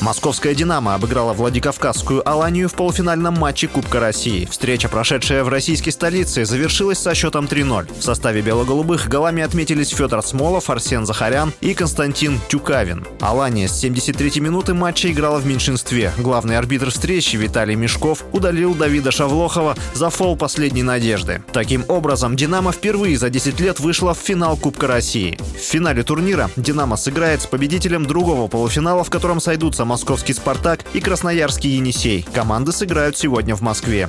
Московская «Динамо» обыграла Владикавказскую «Аланию» в полуфинальном матче Кубка России. Встреча, прошедшая в российской столице, завершилась со счетом 3-0. В составе бело-голубых голами отметились Федор Смолов, Арсен Захарян и Константин Тюкавин. «Алания» с 73-й минуты матча играла в меньшинстве. Главный арбитр встречи Виталий Мешков удалил Давида Шавлохова за фол последней надежды. Таким образом, «Динамо» впервые за 10 лет вышла в финал Кубка России. В финале турнира «Динамо» сыграет с победителем другого полуфинала, в котором сойдутся московский «Спартак» и красноярский «Енисей». Команды сыграют сегодня в Москве.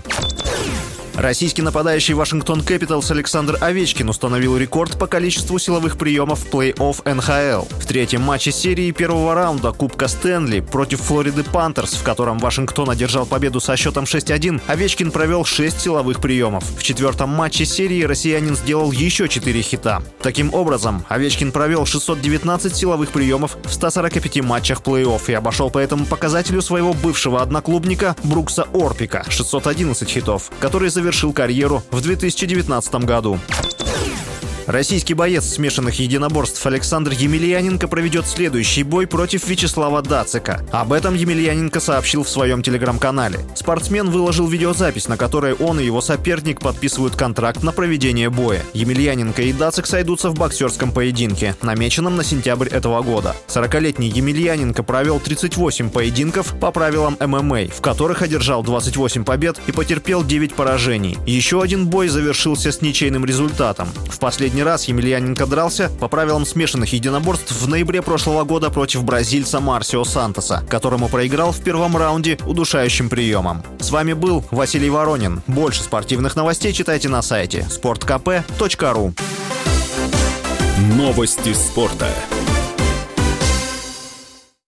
Российский нападающий Вашингтон Кэпиталс Александр Овечкин установил рекорд по количеству силовых приемов в плей-офф НХЛ. В третьем матче серии первого раунда Кубка Стэнли против Флориды Пантерс, в котором Вашингтон одержал победу со счетом 6-1, Овечкин провел 6 силовых приемов. В четвертом матче серии россиянин сделал еще 4 хита. Таким образом, Овечкин провел 619 силовых приемов в 145 матчах плей-офф и обошел по этому показателю своего бывшего одноклубника Брукса Орпика 611 хитов, который завершил карьеру в 2019 году. Российский боец смешанных единоборств Александр Емельяненко проведет следующий бой против Вячеслава Дацика. Об этом Емельяненко сообщил в своем телеграм-канале. Спортсмен выложил видеозапись, на которой он и его соперник подписывают контракт на проведение боя. Емельяненко и Дацик сойдутся в боксерском поединке, намеченном на сентябрь этого года. 40-летний Емельяненко провел 38 поединков по правилам ММА, в которых одержал 28 побед и потерпел 9 поражений. Еще один бой завершился с ничейным результатом. В последний Последний раз Емельяненко дрался по правилам смешанных единоборств в ноябре прошлого года против бразильца Марсио Сантоса, которому проиграл в первом раунде удушающим приемом. С вами был Василий Воронин. Больше спортивных новостей читайте на сайте sportkp.ru Новости спорта.